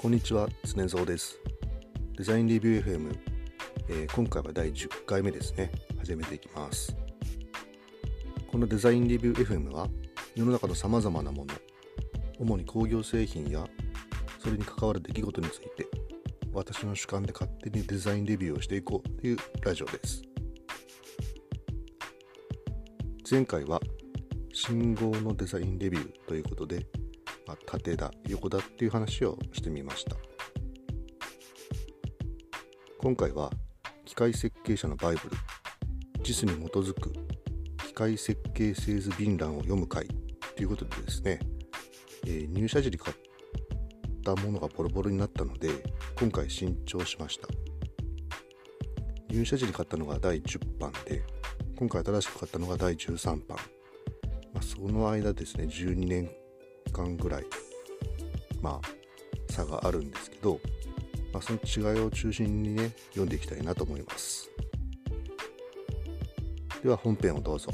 こんにちは、常蔵です。デザインレビュー FM、えー今回は第10回目ですね。始めていきます。このデザインレビュー FM は、世の中の様々なもの、主に工業製品や、それに関わる出来事について、私の主観で勝手にデザインレビューをしていこうというラジオです。前回は、信号のデザインレビューということで、まあ、縦だ横だっていう話をしてみました。今回は機械設計者のバイブル JIS に基づく機械設計製図便欄を読む会ということでですね、えー入社時に買ったものがボロボロになったので今回新調しました。入社時に買ったのが第10版で今回新しく買ったのが第13版、まあ、その間ですね12年間ぐらいまあ差があるんですけど、まあ、その違いを中心にね読んでいきたいなと思います。では本編をどうぞ。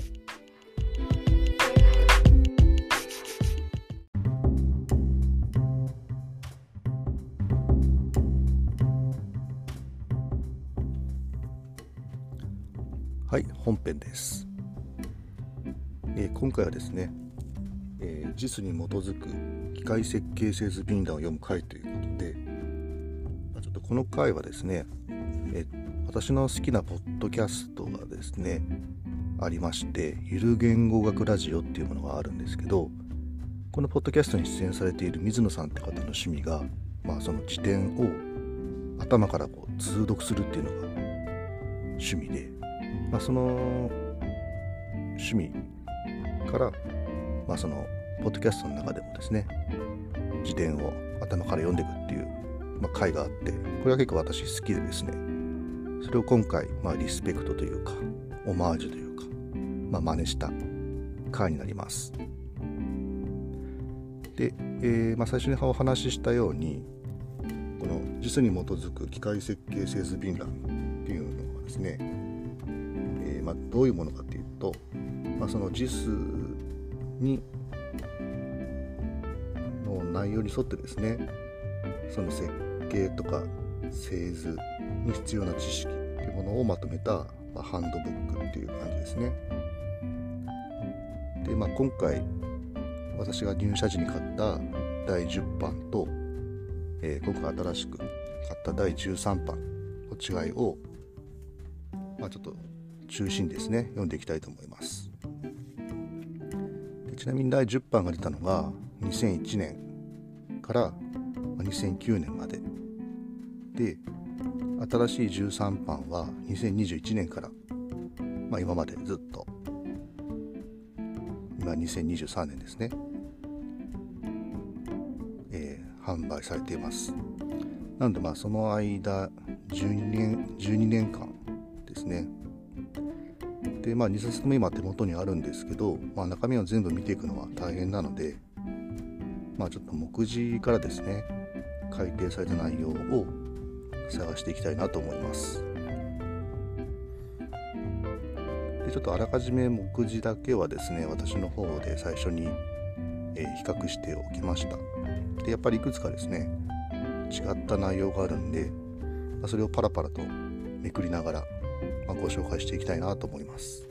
はい本編です、えー今回はですね JIS に基づく機械設計製図便談を読む回ということで、まちょっとこの回はですね、え私の好きなポッドキャストがですねありましてゆる言語学ラジオっていうものがあるんですけどこのポッドキャストに出演されている水野さんって方の趣味が、まあ、その辞典を頭からこう通読するっていうのが趣味で、まあ、その趣味からまあ、そのポッドキャストの中でもですね辞典を頭から読んでいくっていう、まあ、回があってこれは結構私好きでですねそれを今回、まあ、リスペクトというかオマージュというか、まあ、真似した回になります。で、えーまあ、最初にお話ししたようにこの JIS に基づく機械設計製図便欄っていうのはですね、えーまあ、どういうものかっていうと、まあ、その JIS に内容に沿ってですねその設計とか製図に必要な知識っていうものをまとめた、まあ、ハンドブックっていう感じですね。で、まあ、今回私が入社時に買った第10版と、えー今回新しく買った第13版の違いを、まあ、ちょっと中心ですね読んでいきたいと思います。ちなみに第10版が出たのが2001年から2009年まで。で新しい13版は2021年から、まあ、今までずっと。今2023年ですね、えー販売されています。なのでまあその間12年 ,12 年間ですね。でまあ2冊とも今手元にあるんですけど、まあ、中身を全部見ていくのは大変なのでまあちょっと目次からですね改訂された内容を探していきたいなと思います。でちょっとあらかじめ目次だけはですね私の方で最初に、え比較しておきました。でやっぱりいくつかですね違った内容があるんで、まそれをパラパラとめくりながら、まあご紹介していきたいなと思います。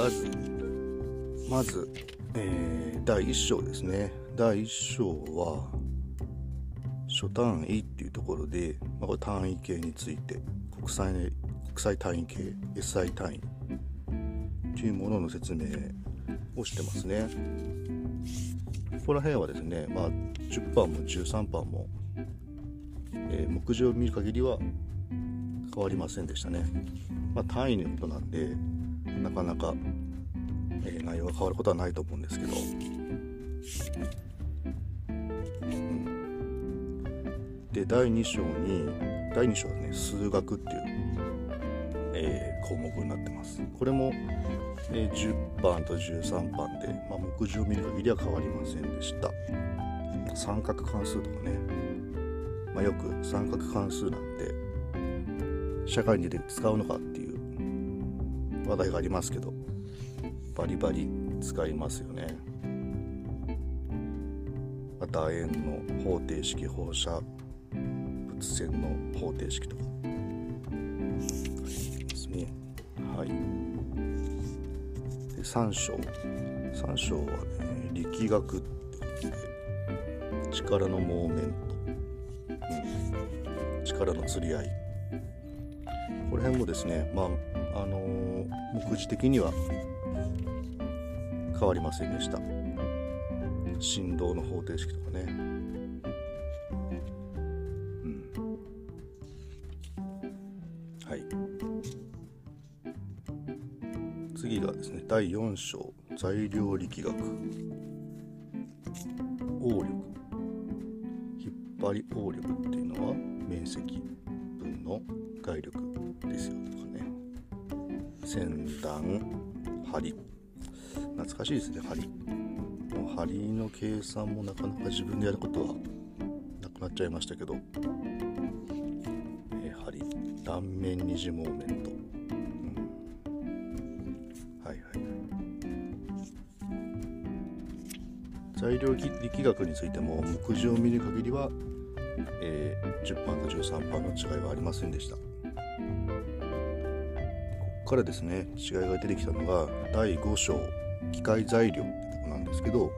まずまず、えー第1章ですね。第1章は初単位っていうところで、まあ、これ単位系について国際国際単位系 SI 単位というものの説明をしてますね。ここら辺はですね、まあ、10番も13番も、えー目次を見る限りは変わりませんでしたね、まあ、単位のことなんでなかなか、えー内容が変わることはないと思うんですけど。うん。で第2章に第2章はね数学っていう、えー項目になってます。これも、えー10番と13番で、まあ、目次を見る限りは変わりませんでした。三角関数とかねまあ、よく三角関数なんで社会に出て使うのかっていう話題がありますけどバリバリ使いますよね。また円の方程式放射物線の方程式とか。ですね。はい。で3章。3章はね力学って力のモーメント、うん、力の釣り合い。この辺もですねまああのー、目次的には変わりませんでした。振動の方程式とかね。うん。はい。次がですね第4章材料力学。応力。引っ張り応力っていうのは面積分の外力ですよとかね。先端針。懐かしいですね針。針の計算もなかなか自分でやることはなくなっちゃいましたけど、えー、針。断面二次モーメント、うん、はいはい。材料力学についても目次を見る限りはえー、10番と13番の違いはありませんでした。からですね違いが出てきたのが第5章機械材料ってとこなんですけど、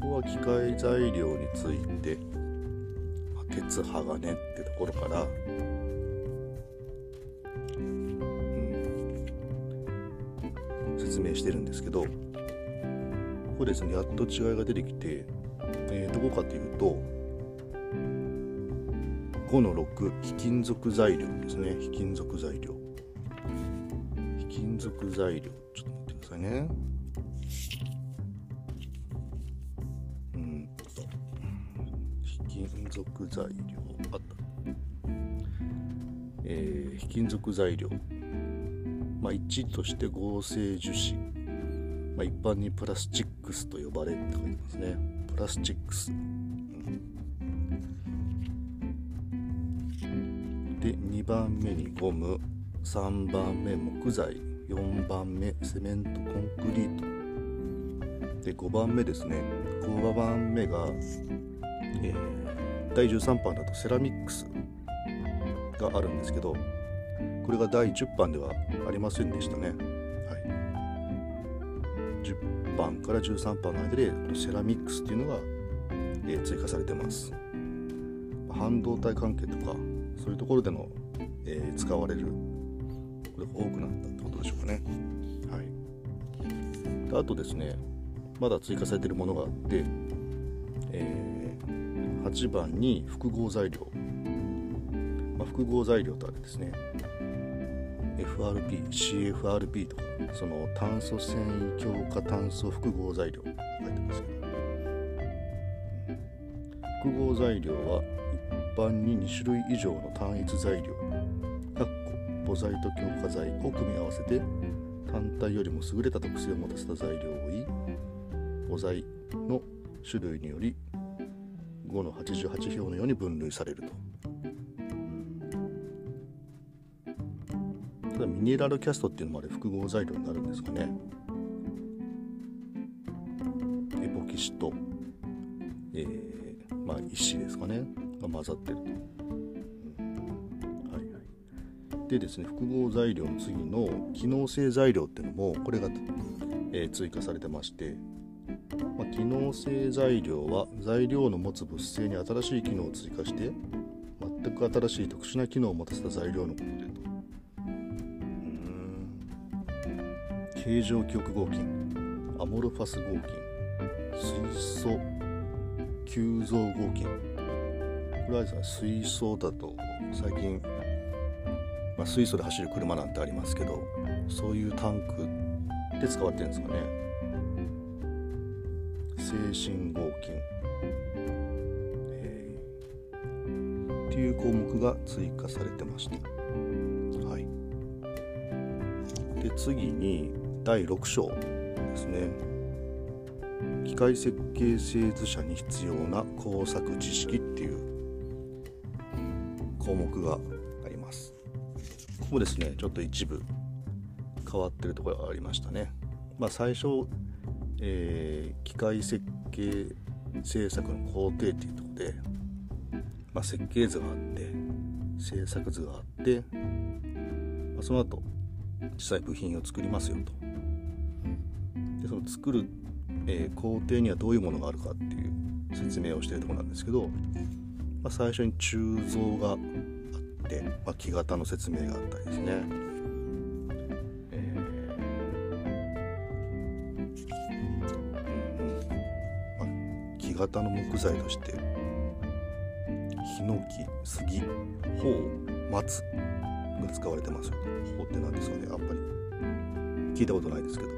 まここは機械材料について、ま鉄鋼ってところから、うん、説明してるんですけどここですねやっと違いが出てきて、えー、どこかというと5の6非金属材料ですね。非金属材料。金属材料。ちょっと待ってくださいね。うん非金属材料。あった。えー、非金属材料。まあ1として合成樹脂。まあ、一般にプラスチックスと呼ばれって書いてますね。プラスチックス。うん。で2番目にゴム。3番目木材。4番目セメントコンクリート。で5番目ですね。5番目が、えー、第13版だとセラミックスがあるんですけどこれが第10版ではありませんでしたね、はい、10番から13番の間でセラミックスっていうのが、えー、追加されてます。半導体関係とかそういうところでの、えー、使われることが多くなった。しょうかね。はい、であとですねまだ追加されているものがあって、えー、8番に複合材料、まあ、複合材料とあれですね。FRP、CFRP とかその炭素繊維強化炭素複合材料。書いてますけど。複合材料は一般に2種類以上の単一材料。母材と強化材を組み合わせて単体よりも優れた特性を持たせた材料を言い母材の種類により5の88票のように分類されると。ただミネラルキャストっていうのもあれ複合材料になるんですかね。エポキシと、えー、まあ石ですかね。が混ざってると。でですね複合材料の次の機能性材料っていうのもこれが、えー、追加されてまして、まあ、機能性材料は材料の持つ物性に新しい機能を追加して全く新しい特殊な機能を持たせた材料のこと。でとうん。形状記憶合金。アモルファス合金。水素急増合金。これは水素だと最近、まあ、水素で走る車なんてありますけどそういうタンクで使われてるんですかね。精神合金、えー、っていう項目が追加されてました。はい。で次に第6章ですね。機械設計製図者に必要な工作知識っていう項目がここですねちょっと一部変わってるところがありましたね。まあ最初、えー、機械設計制作の工程っていうとこで、まあ、設計図があって制作図があって、まあ、その後実際部品を作りますよと。でその作る、えー、工程にはどういうものがあるかっていう説明をしてるとこなんですけど、まあ、最初に鋳造がて、まあ、木型の説明があったりですね、えー。まあ、木型の木材としてヒノキ杉ホウ松が使われてますよ。ホウって何ですかねあんまり。聞いたことないですけど。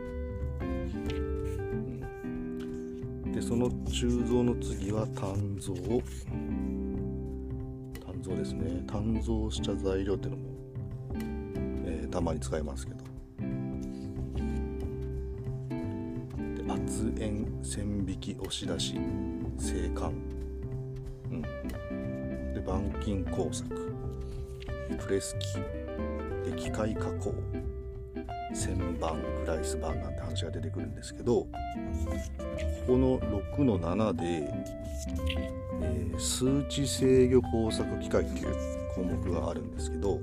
でその鋳造の次は鍛造。ですね。鍛造した材料っていうのも、えー、たまに使いますけど。で圧円線引き押し出し静観、うん、で板金工作。プレス機で機械加工。旋盤フライス板なんて話が出てくるんですけどここの6の7で、えー、数値制御工作機械っていう項目があるんですけどこ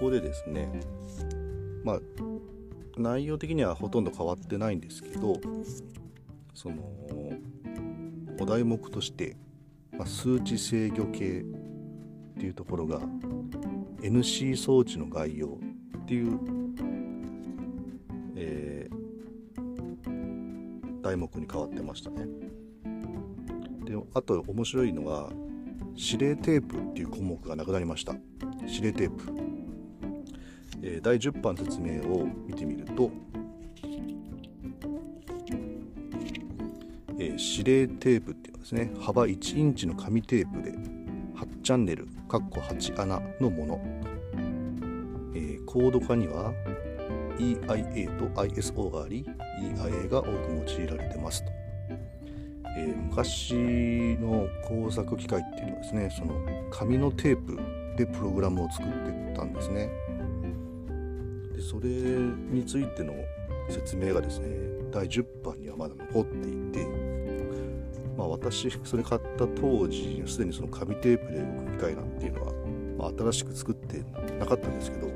こでですねまあ内容的にはほとんど変わってないんですけどそのお題目として、まあ、数値制御系っていうところが NC 装置の概要っていうえ題目に変わってましたね。であと面白いのが指令テープっていう項目がなくなりました。指令テープ、えー、第10版説明を見てみると、えー、指令テープっていうのはですね幅1インチの紙テープで8チャンネル8穴のもの、えー、コード化には EIA と ISO があり EIA が多く用いられてますと、えー、昔の工作機械っていうのはですねその紙のテープでプログラムを作ってたんですね。でそれについての説明がですね第10版にはまだ残っていてまあ私それ買った当時すでにその紙テープで動く機械なんていうのは、まあ、新しく作ってなかったんですけど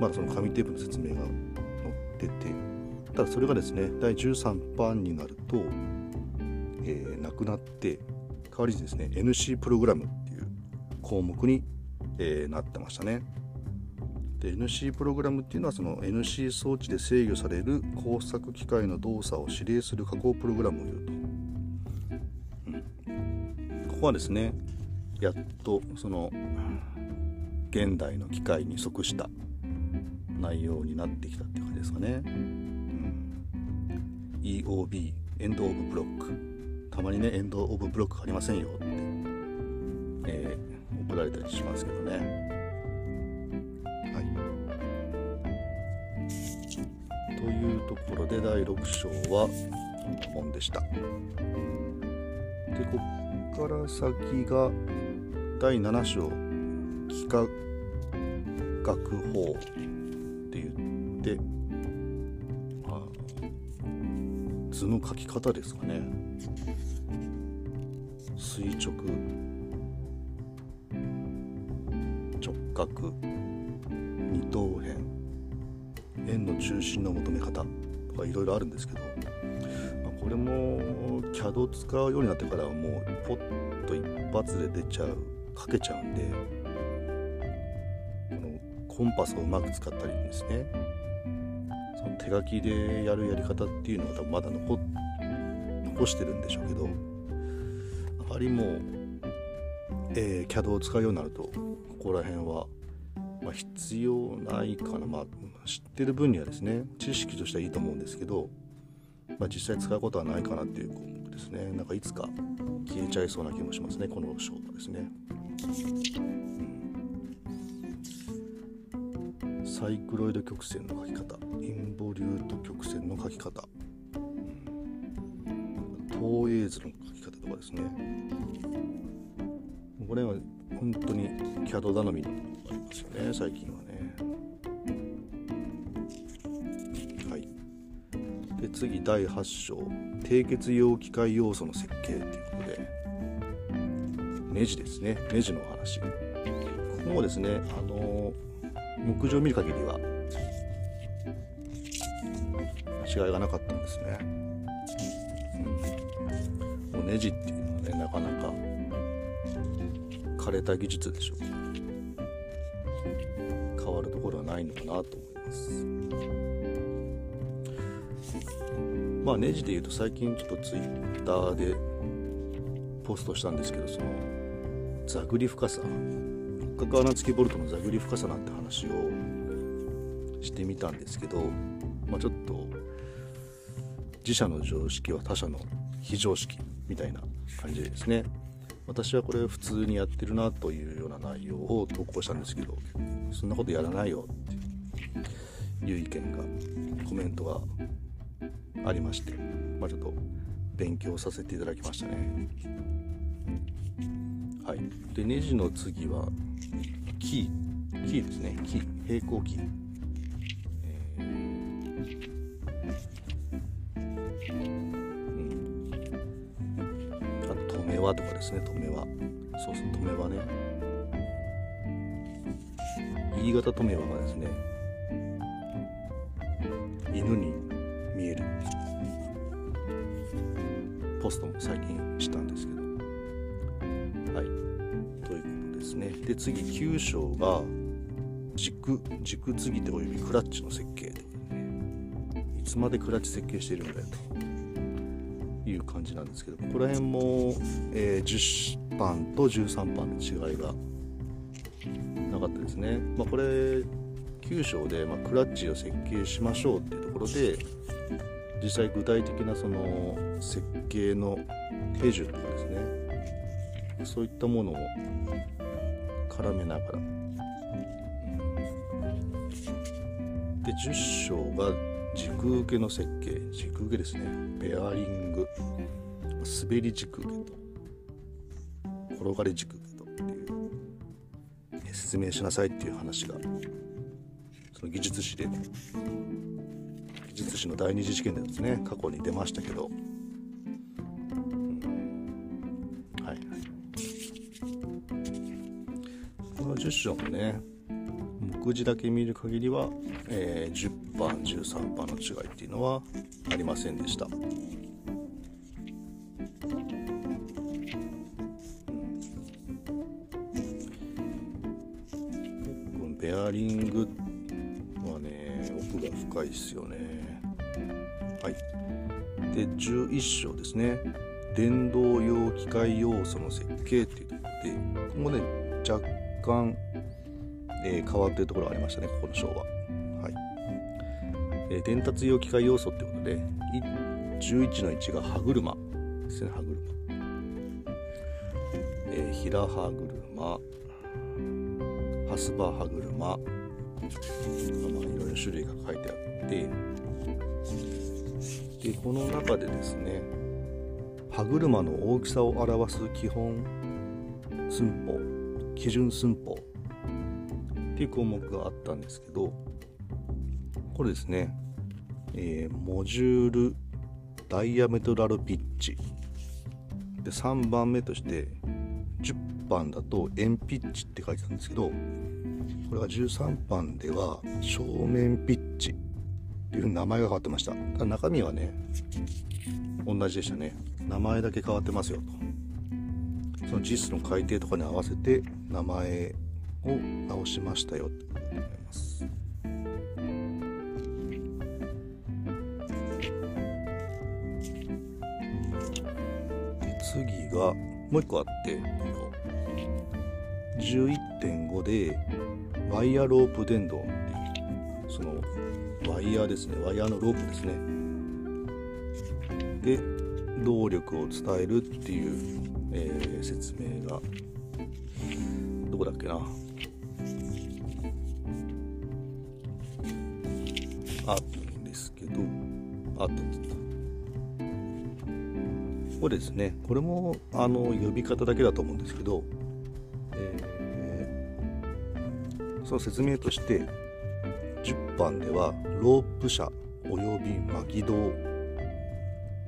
まだその紙テープの説明が載っててただそれがですね第13版になると、えー、なくなって代わりにですね NC プログラムっていう項目に、えー、なってましたね。で NC プログラムっていうのはその NC 装置で制御される工作機械の動作を指令する加工プログラムを言うと、うん、ここはですねやっとその現代の機械に即した内容になってきたっていう感じですかね、うん、EOB エンド・オブ・ブロック。たまにねエンド・オブ・ブロックありませんよ。って、えー、怒られたりしますけどね。はい。というところで第6章は本でした。でこっから先が第7章幾何学法図の書き方ですかね。垂直。直角。二等辺。円の中心の求め方。とかいろいろあるんですけど、まあ、これも CAD を使うようになってからはもうポッと一発で出ちゃう。書けちゃうんで。このコンパスをうまく使ったりですね。手書きでやるやり方っていうのが多分まだ残残してるんでしょうけどあまりもう、えー、CAD を使うようになるとここら辺は、まあ、必要ないかな。まあ知ってる分にはですね知識としてはいいと思うんですけど、まあ、実際使うことはないかなっていう項目ですね。なんかいつか消えちゃいそうな気もしますね。この章はですね。サイクロイド曲線の書き方インボリュート曲線の書き方、うん、ーズの書き方とかですね。これは本当に CAD 頼みのありますよね最近はね。はい。で次第8章。締結用機械要素の設計ということで。ネジですね。ネジの話。ここもですねあの目次を見る限りは違いがなかったんですね、うん、もうネジっていうのはねなかなか枯れた技術でしょう。変わるところはないのかなと思います。まあネジでいうと最近ちょっとツイッターでポストしたんですけどそのザグリ深さ。角穴付きボルトのザグリ深さなんて話をしてみたんですけど、まあ、ちょっと自社の常識は他社の非常識みたいな感じでですね私はこれ普通にやってるなというような内容を投稿したんですけどそんなことやらないよっていう意見がコメントがありまして、まあ、ちょっと勉強させていただきましたねはいでネジの次はキーキーですねキー平行キー、あと止め輪とかですね止め輪そうそう止め輪ね。新潟止め輪がですね。犬に見える。ポストも最近したんですけど。で次9章が軸軸継ぎ手およびクラッチの設計で、いつまでクラッチ設計しているんだよという感じなんですけどここら辺も、えー、10番と13番の違いがなかったですね、まあ、これ9章で、まあ、クラッチを設計しましょうっていうところで実際具体的なその設計の手順とかですね。そういったものを絡めながら。で10章が軸受けの設計。軸受けですね。ベアリング。滑り軸受けと。転がり軸受けとっていう。説明しなさいっていう話が。その技術史で。技術史の第二次試験でですね過去に出ましたけど、この10章もね。目次だけ見る限りは、えー、10番13番の違いっていうのはありませんでした。ベアリングはね奥が深いですよね。はい。で11章ですね。電動用機械要素の設計っていうところでここもね若干、えー、変わってるところがありましたねここの章は。はい。えー、伝達用機械要素ってことで11の1が歯車。ですね歯車、えー、平歯車。ハスバ歯車、まあ、いろいろ種類が書いてあって。でこの中でですね歯車の大きさを表す基本寸法。基準寸法。っていう項目があったんですけどこれですね、えー、モジュールダイヤメトラルピッチ。で3番目として10番だと円ピッチって書いてたんですけどこれが13番では正面ピッチ。っていう名前が変わってました。中身はね同じでしたね。名前だけ変わってますよと。その JIS の改定とかに合わせて名前を直しましたよ。って思いますで次がもう一個あって11.5でワイヤーロープ電動っていうそのワイヤーですね。ワイヤーのロープですね。で動力を伝えるっていう、えー、説明が。どこだっけな。あったんですけど。あったっった。ここですね。これもあの呼び方だけだと思うんですけど、えー、その説明として10番ではロープ車および巻き胴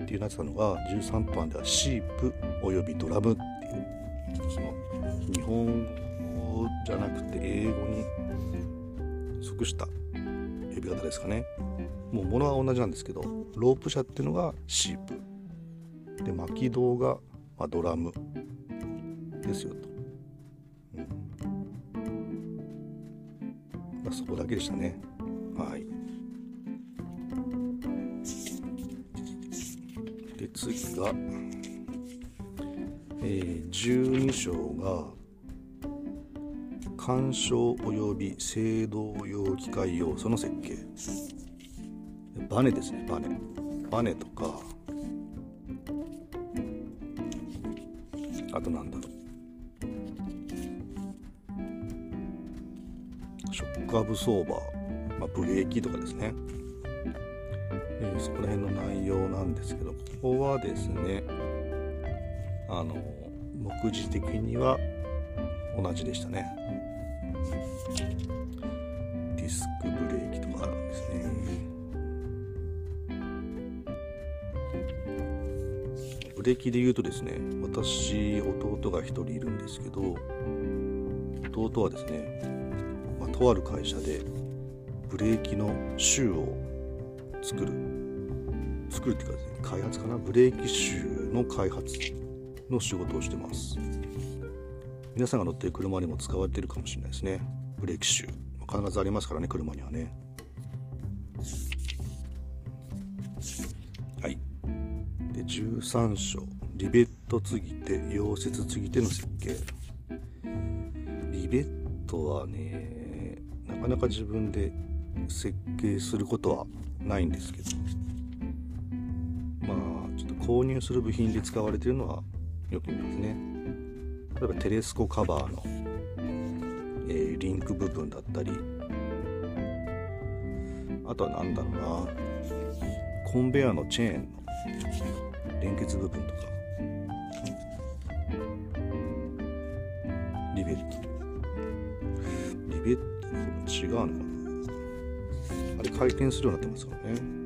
っていうなってたのが13番ではシープおよびドラムっていうその日本語じゃなくて英語に即した呼び方ですかね。もう物は同じなんですけどロープ車っていうのがシープ。で巻き胴が、まあ、ドラム。ですよと、うん。まあ、そこだけでしたね。はい。で次が、えー、12章が干渉及び制動用機械要素の設計。バネですねバネ。バネとかあとなんだろう。ショックアブソーバー、まあ、ブレーキとかですね、え、そこら辺の内容なんですけどここはですねあの目次的には同じでしたね。ディスクブレーキとかですね。ブレーキで言うとですね私弟が1人いるんですけど弟はですね、まあ、とある会社でブレーキのシューを作る作るっていうかですね開発かな？ブレーキシューの開発の仕事をしてます。皆さんが乗っている車にも使われているかもしれないですね。ブレーキシュー必ずありますからね車にはね。はい。で13章。リベット継ぎ手溶接継ぎ手の設計。リベットはねなかなか自分で設計することはないんですけど。まあちょっと購入する部品で使われてるのはよく見ますね。例えばテレスコカバーの、えー、リンク部分だったり。あとは何だろうな。コンベヤーのチェーンの連結部分とか。リベット。リベット違うのかな。あれ回転するようになってますからね。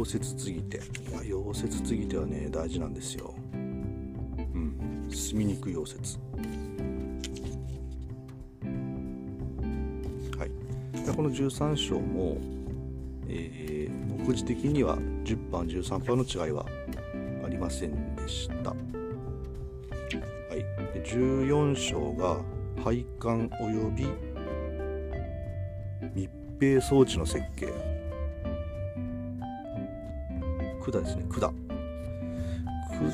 溶接継ぎ手溶接継ぎ手はね大事なんですよ。うん。進みにくい溶接はい。この13章もえー、目次的には10番13番の違いはありませんでした。はい、で14章が配管及び密閉装置の設計。管ですね。管。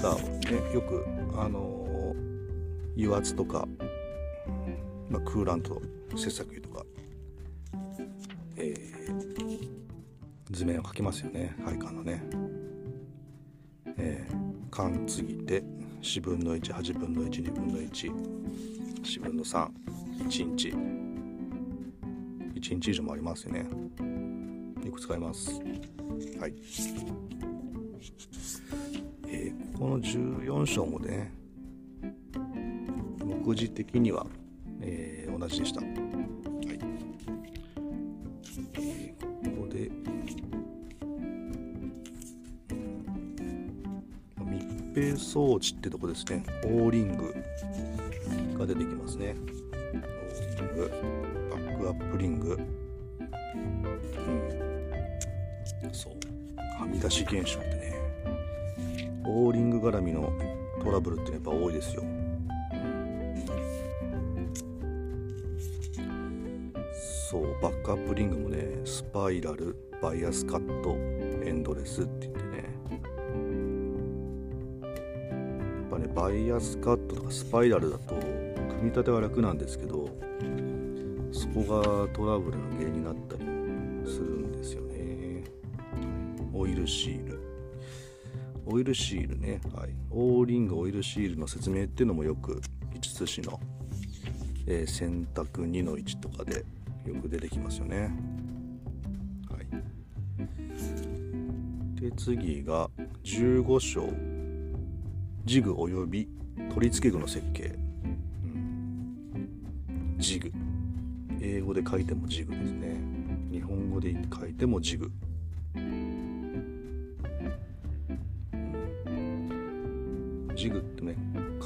管をねよくあのー、油圧とか、まあ、クーラント切削油とか、えー、図面を描きますよね。配管のね。えー、間継ぎて4分の18分の12分の14分の31日。1日以上もありますよね。よく使います。はい。えー、この14章もね目次的には、えー、同じでした。はい。え、ここで。密閉装置ってとこですね。オーリングが出てきますね。オーリングバックアップリング。うん。そう。はみ出し現象ってねオーリング絡みのトラブルってやっぱ多いですよ。そうバックアップリングもねスパイラルバイアスカットエンドレスって言ってね。やっぱねバイアスカットとかスパイラルだと組み立ては楽なんですけどそこがトラブルの原因になったりするんですよね。オイルシーオイルシールね、はい、オーリングオイルシールの説明っていうのもよく5つ子の、えー、選択2の1とかでよく出てきますよね。はい。で次が15章ジグおよび取り付け具の設計、うん、ジグ。英語で書いてもジグですね。日本語で書いてもジグ、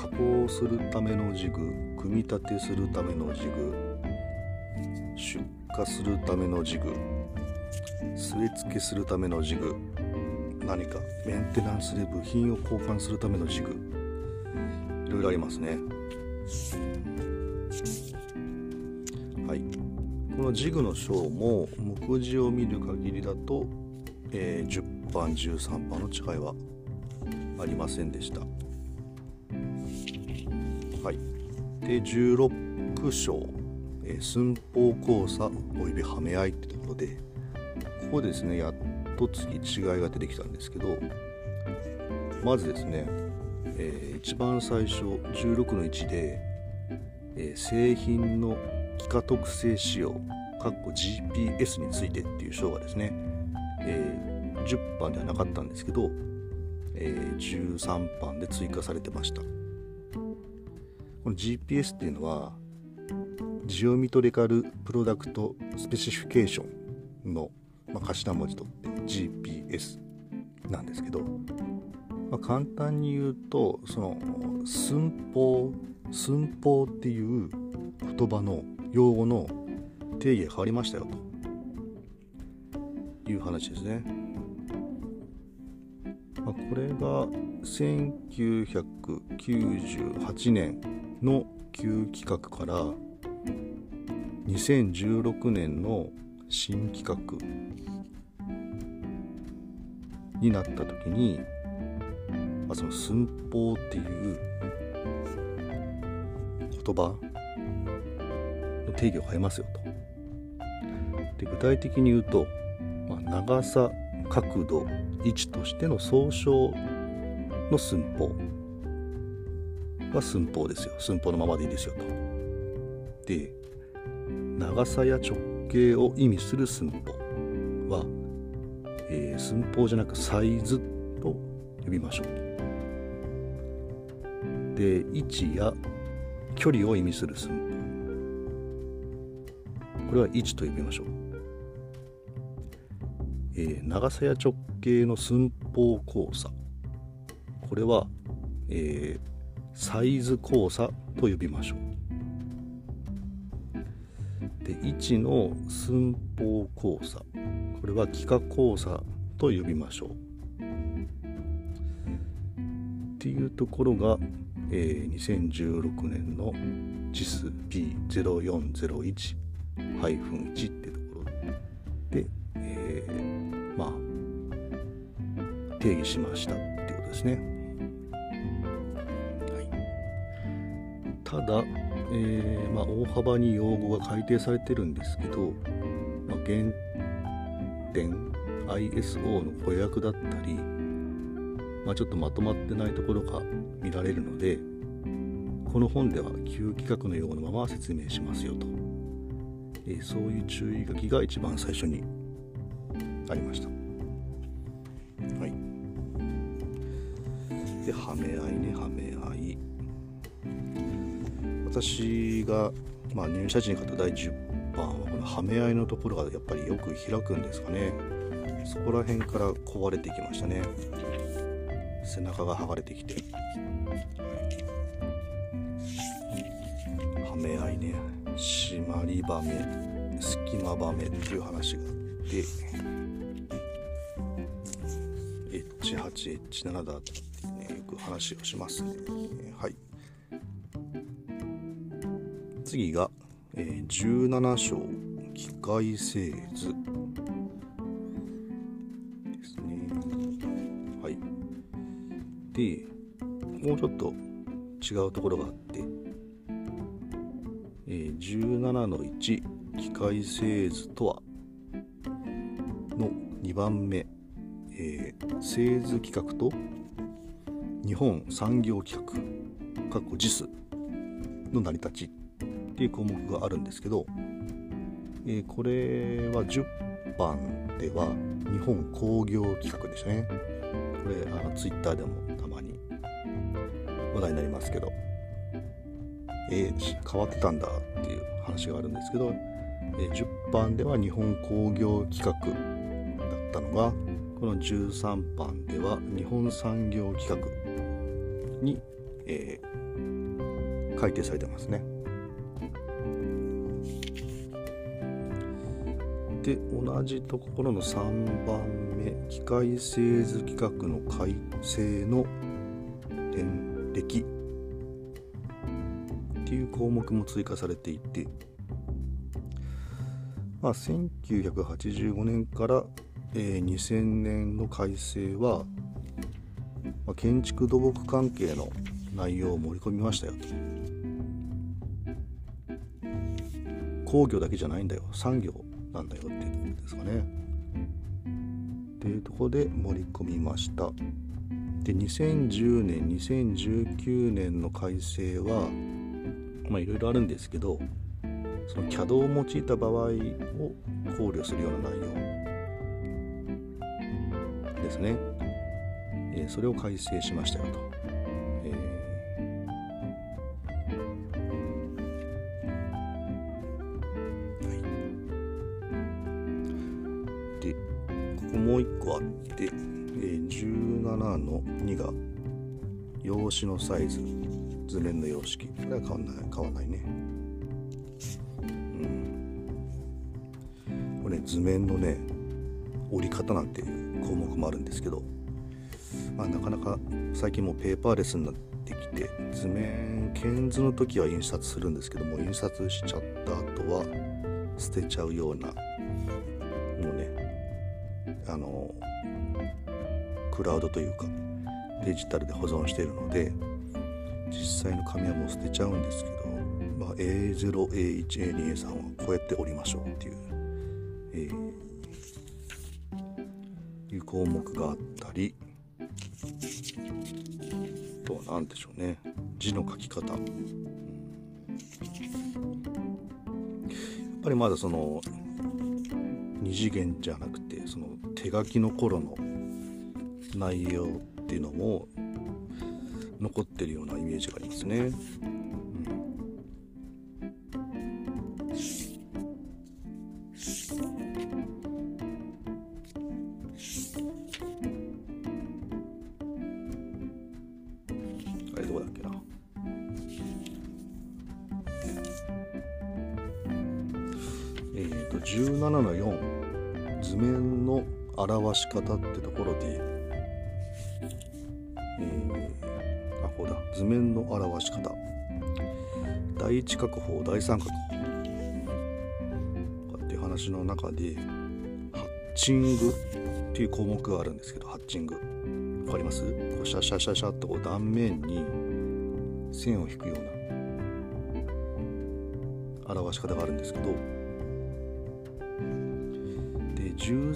加工するためのジグ組み立てするためのジグ出荷するためのジグ据え付けするためのジグ何かメンテナンスで部品を交換するためのジグいろいろありますね。はい。このジグの章も目次を見る限りだと、えー、10番13番の違いはありませんでした。で16章、え、寸法交差およびはめ合いってところでここですねやっと次違いが出てきたんですけどまずですね、えー、一番最初16の1で、えー、製品の幾何特性仕様 GPS についてっていう章がですね、えー、10版ではなかったんですけど、えー、13版で追加されてました。この GPS っていうのはジオミトリカルプロダクトスペシフィケーションの、まあ、頭文字とって GPS なんですけど、まあ、簡単に言うとその寸法寸法っていう言葉の用語の定義が変わりましたよという話ですね。まあ、これが1998年の旧規格から2016年の新規格になった時に、まあ、その寸法っていう言葉の定義を変えますよと。で具体的に言うと、まあ、長さ角度位置としての総称の寸法が寸法ですよ寸法のままでいいですよと。で長さや直径を意味する寸法は、えー、寸法じゃなくサイズと呼びましょう。で位置や距離を意味する寸法これは位置と呼びましょう。長さや直径の寸法交差。これは、えー、サイズ交差と呼びましょう。で位置の寸法交差。これは幾何交差と呼びましょう。っていうところが、えー、2016年の JISP0401-1 定義しましたっていうことですね。はい、ただ、えーまあ、大幅に用語が改定されてるんですけど、まあ、原点 ISO の語訳だったり、まあ、ちょっとまとまってないところが見られるのでこの本では旧規格の用語のまま説明しますよと、えー、そういう注意書きが一番最初にありました。で、はめ合いね、はめ合い。私が、まあ、入社時に買った第10番は、このはめ合いのところがやっぱりよく開くんですかね。そこら辺から壊れてきましたね。背中が剥がれてきて。はめ合いね、締まりばめ、隙間ばめっていう話があって、H8H7 だって話をします。ねはい。次が、えー、17章機械製図。ですね。はい。でもうちょっと違うところがあって、えー、17の1機械製図とは。の2番目。えー、製図企画と日本産業企画括弧 JIS の成り立ちっていう項目があるんですけど、えー、これは10番では日本工業企画でしたね。これあのツイッターでもたまに話題になりますけどえー、変わってたんだっていう話があるんですけど、えー、10版では日本工業企画だったのがこの13版では日本産業企画に、えー、改定されてますね。で同じところの3番目機械製図規格の改正の点歴っていう項目も追加されていて、まあ、1985年から、えー、2000年の改正は、まあ、建築土木関係の内容を盛り込みましたよと。工業だけじゃないんだよ産業なんだよっていうところですかね。っていうところで盛り込みました。で2010年2019年の改正はまあいろいろあるんですけどその CAD を用いた場合を考慮するような内容ですね、えー、それを改正しましたよと、えー、はい、でここもう一個あって、えー、17の2が用紙のサイズ図面の様式。これは変わんない変わんないね。うん。これね図面のね折り方なんていう項目もあるんですけど、まあ、なかなか最近もうペーパーレスになってきて図面検図の時は印刷するんですけども印刷しちゃった後は捨てちゃうようなもうねあのクラウドというかデジタルで保存しているので実際の紙はもう捨てちゃうんですけど、まあ、A0A1A2A3 はこうやって折りましょうっていう、えー、いう項目があったり何でしょうね。字の書き方、やっぱりまだその二次元じゃなくてその手書きの頃の内容っていうのも残ってるようなイメージがありますね。17の4図面の表し方ってところで。えー、あこうだ。図面の表し方。第一角法第三角っていう話の中でハッチングっていう項目があるんですけどハッチング。わかります？こうシャシャシャシャっとこう断面に線を引くような。表し方があるんですけど 10,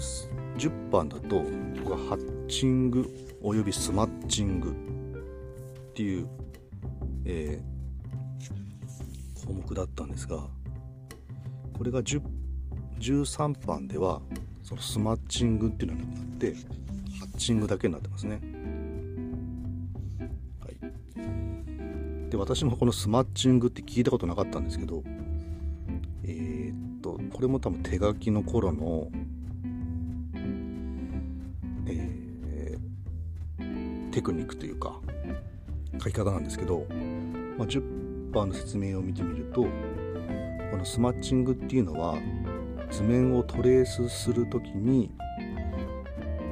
10番だとここがハッチングおよびスマッチングっていう、えー、項目だったんですがこれが13番ではそのスマッチングっていうのがなくなってハッチングだけになってますね。はい、で私もこのスマッチングって聞いたことなかったんですけどえー、っとこれも多分手書きの頃のテクニックというか書き方なんですけど、まあ、10番の説明を見てみるとこのスマッチングっていうのは図面をトレースする時に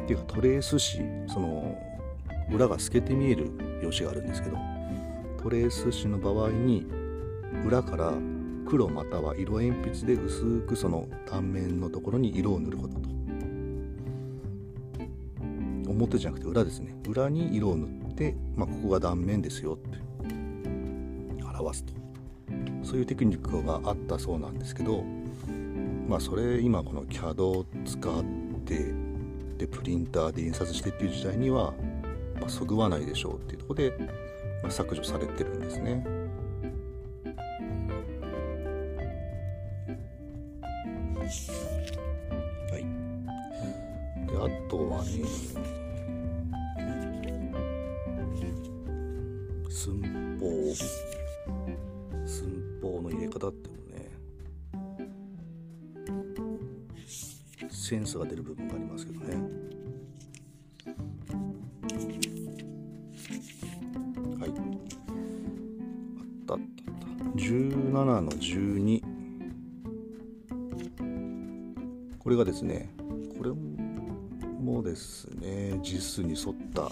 っていうかトレース紙その裏が透けて見える用紙があるんですけどトレース紙の場合に裏から黒または色鉛筆で薄くその断面のところに色を塗ることと表じゃなくて裏ですね裏に色を塗って、まあ、ここが断面ですよって表すとそういうテクニックがあったそうなんですけどまあそれ今この CAD を使ってでプリンターで印刷してっていう時代には、まあ、そぐわないでしょうっていうとこで、ま、削除されてるんですね。ね実に沿った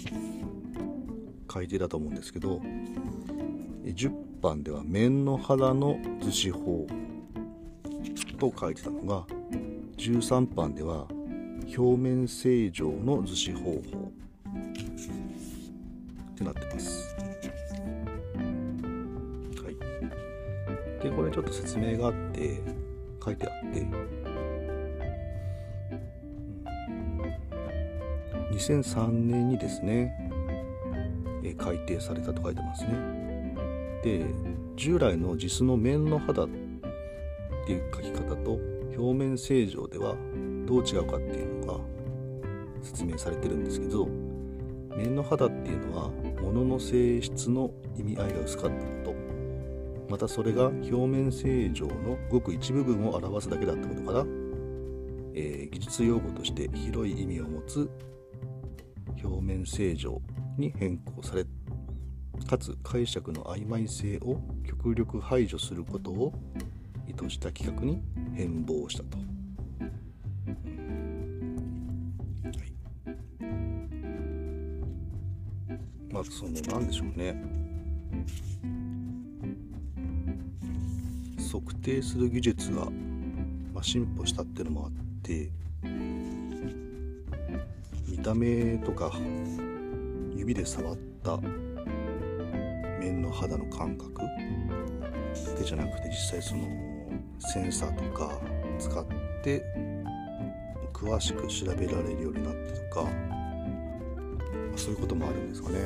改定だと思うんですけど10番では面の肌の図紙法と書いてたのが13番では表面正常の図紙方法ってなってます。はい、でこれちょっと説明があって書いてあって2003年にですね、え改定されたと書いてますね。で従来の実の面の肌っていう書き方と表面正常ではどう違うかっていうのが説明されてるんですけど面の肌っていうのは物の性質の意味合いが薄かったことまたそれが表面正常のごく一部分を表すだけだったことから、えー、技術用語として広い意味を持つ表面正常に変更されかつ解釈の曖昧性を極力排除することを意図した企画に変貌したと。まあその何でしょうね。測定する技術が、まあ、進歩したっていうのもあって見た目とか指で触った面の肌の感覚だけじゃなくて実際そのセンサーとか使って詳しく調べられるようになったとかそういうこともあるんですかね。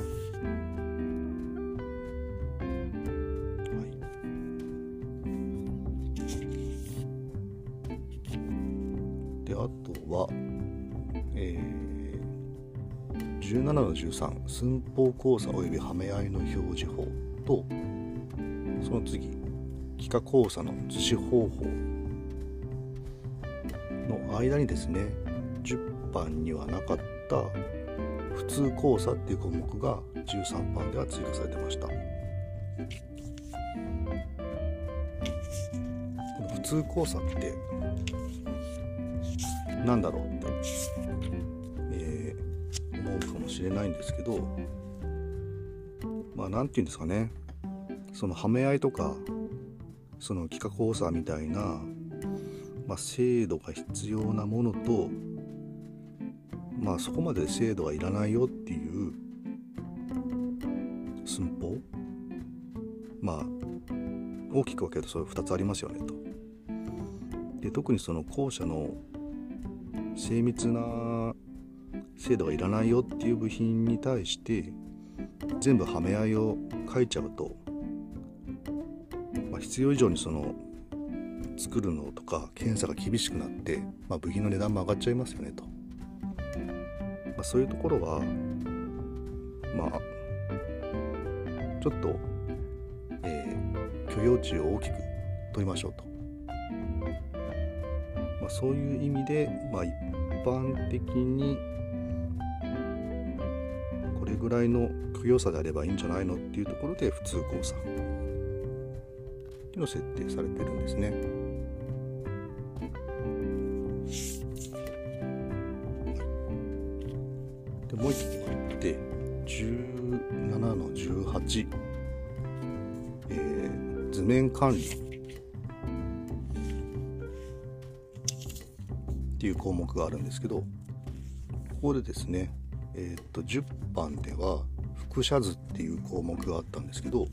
13寸法交差及びはめ合いの表示法とその次幾何交差の図示方法。の間にですね10番にはなかった普通交差っていう項目が13番では追加されてました。普通交差って何だろう？れないんですけどまあ何て言うんですかねそのはめ合いとかその幾何交差みたいな、まあ、精度が必要なものとまあそこまで精度はいらないよっていう寸法まあ大きく分けるとそれ2つありますよねと。で特にその後者の精密な精度がいらないよっていう部品に対して全部はめ合いを書いちゃうと、まあ、必要以上にその作るのとか検査が厳しくなって、まあ、部品の値段も上がっちゃいますよねと、まあ、そういうところはまあちょっと、えー、許容値を大きく取りましょうと、まあ、そういう意味で、まあ、一般的にぐらいの供養差であればいいんじゃないのっていうところで普通交差っていうのを設定されてるんですね。でもう一個あって17の18、えー、図面管理っていう項目があるんですけどここでですねえー、っと10番では輻射図っていう項目があったんですけど、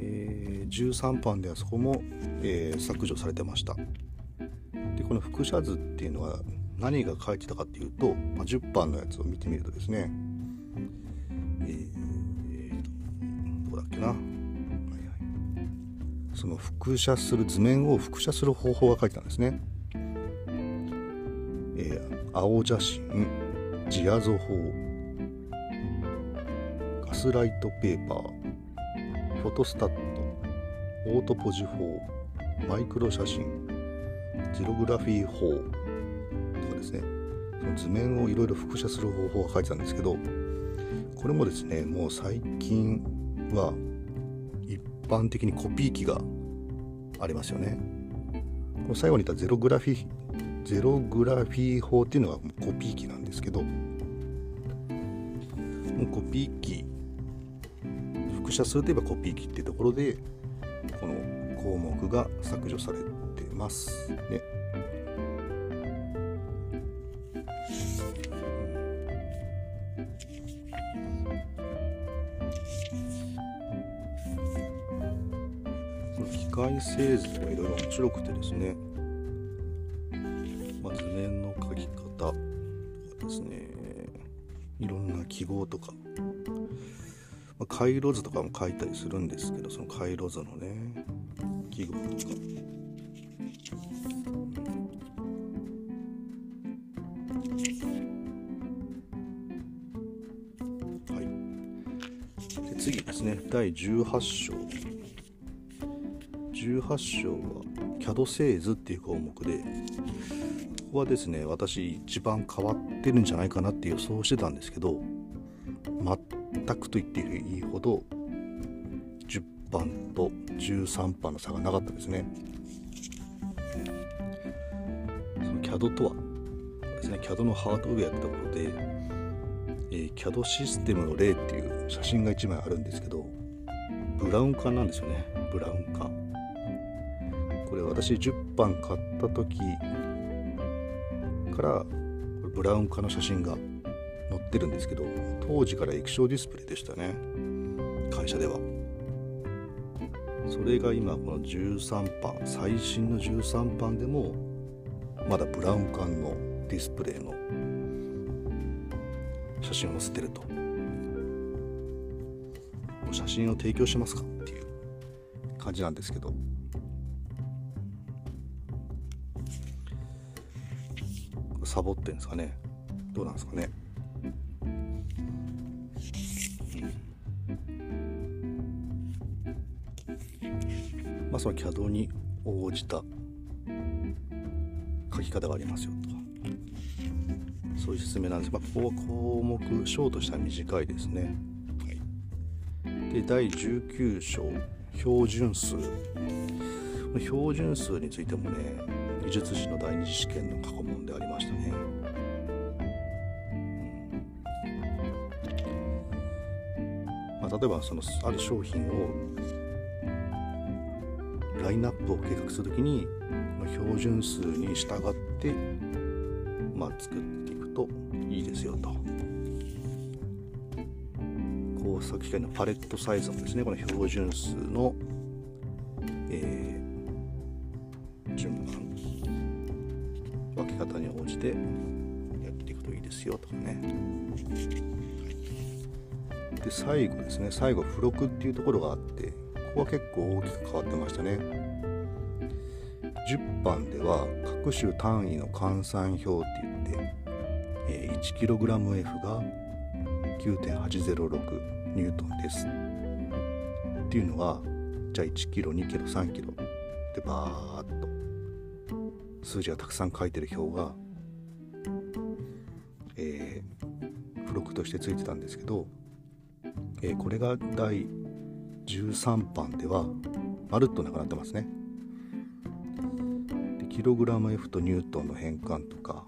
えー、13番ではそこも、えー、削除されてました。でこの輻射図っていうのは何が書いてたかっていうと、まあ、10番のやつを見てみるとですねえー、どこだっけな、その輻射する図面を輻射する方法が書いてたんですね、えー、青写真。ジアゾ法。ガスライトペーパー。フォトスタット。オートポジ法。マイクロ写真。ゼログラフィー法。とかですね。その図面をいろいろ複写する方法が書いてたんですけどこれもですねもう最近は一般的にコピー機がありますよね。この最後に言ったゼログラフィゼログラフィー法っていうのがコピー機なんですけどコピー機複写するといえばコピー機っていうところでこの項目が削除されてますね。機械製図がいろいろ面白くてですね、記号とか。まあ、回路図とかも書いたりするんですけどその回路図のね記号とか。はい、で次ですね。第18章。18章は CAD 製図っていう項目でここはですね私一番変わってるんじゃないかなって予想してたんですけど全くと言っていいほど10番と13番の差がなかったですね。その CAD とはですね CAD のハードウェアってところで、えー、CAD システムの例っていう写真が1枚あるんですけどブラウン管なんですよね。ブラウン管。これ私10番買った時からブラウン管の写真が載ってるんですけど当時から液晶ディスプレイでしたね。会社では。それが今この13版最新の13版でもまだブラウン管のディスプレイの写真を載せてると。写真を提供しますかっていう感じなんですけど。サボってんですかね。どうなんですかね。まあ、その CAD に応じた書き方がありますよと。そういう説明なんです。まあ、ここは項目章としては短いですね、はい、で第19章標準数。標準数についてもね技術士の第二次試験の過去問でありましたね、まあ、例えばそのある商品をインナップを計画するときに標準数に従って、まあ、作っていくといいですよと。工作機械のパレットサイズもですねこの標準数の、えー、順番分け方に応じてやっていくといいですよとかね。で最後ですね最後付録っていうところがあってこは結構大きく変わってましたね。10番では各種単位の換算表って言って、え、1kgF が9.806ニュートンです。っていうのがじゃあ 1kg、2kg、3kg でバーッと数字がたくさん書いてる表が、えー、付録としてついてたんですけど、えー、これが第13番ではまるっとなくなってますね。でキログラム F とニュートンの変換とか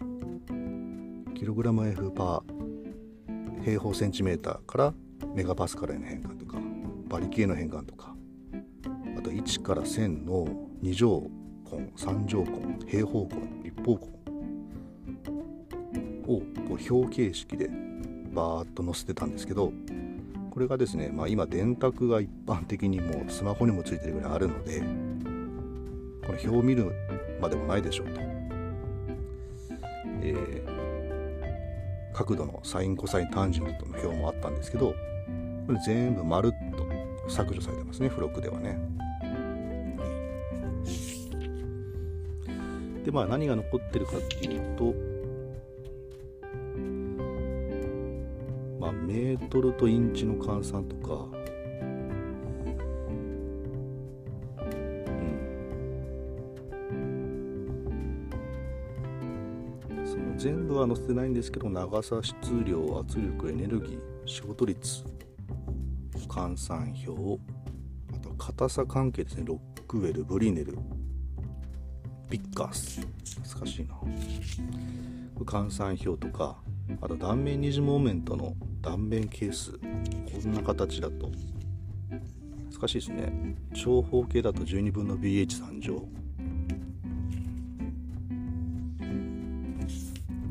キログラム F パー平方センチメーターからメガパスカルへの変換とか馬力への変換とかあと1から1000の2乗根3乗根平方根立方根をこう表形式でバーッと載せてたんですけどこれがですね、まあ、今電卓が一般的にもうスマホにもついてるぐらいあるのでこの表を見るまでもないでしょうと、えー、角度のサインコサインタンジェントの表もあったんですけどこれ全部まるっと削除されてますね付録ではね。でまあ何が残ってるかっていうとメートルとインチの換算とか、うん、その全部は載せてないんですけど長さ質量圧力エネルギー仕事率換算表あと硬さ関係ですね。ロックウェルブリネルピッカース。難しいな。換算表とかあと断面二次モーメントの断面係数。こんな形だと。難しいですね。長方形だと12分の BH3 乗。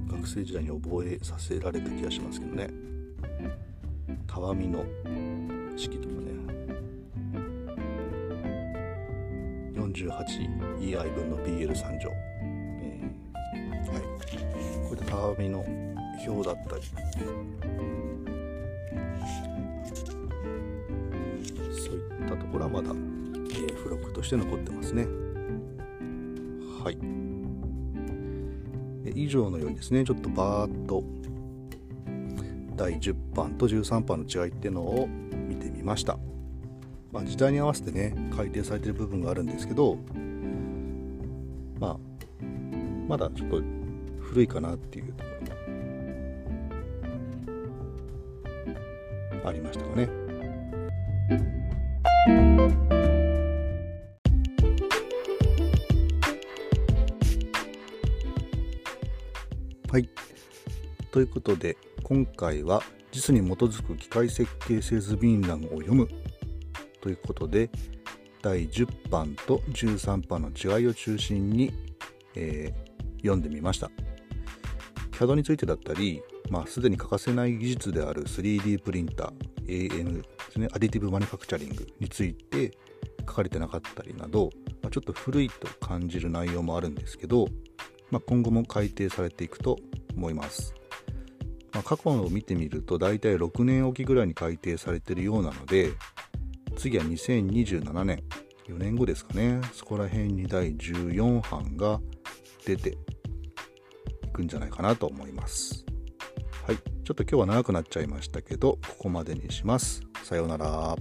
学生時代に覚えさせられた気がしますけどね。たわみの式とかね。48EI 分の BL3 乗、えー、はい。これでたわみの表だったり。ころはまだ、えー、付録として残ってますね。はい。以上のようにですねちょっとバーッと第10版と13版の違いっていうのを見てみました、まあ、時代に合わせてね改訂されてる部分があるんですけどまあまだちょっと古いかなっていうところがありましたかね。ということで今回は JIS に基づく機械設計製図便欄を読むということで第10版と13版の違いを中心に、えー、読んでみました。CAD についてだったり、まあ、すでに欠かせない技術である 3D プリンター AM ですねアディティブマニュファクチャリングについて書かれてなかったりなど、まあ、ちょっと古いと感じる内容もあるんですけど、まあ、今後も改訂されていくと思います。まあ、過去を見てみると大体6年おきぐらいに改定されてるようなので次は2027年4年後ですかね。そこら辺に第14版が出ていくんじゃないかなと思います。はい。ちょっと今日は長くなっちゃいましたけどここまでにします。さようなら。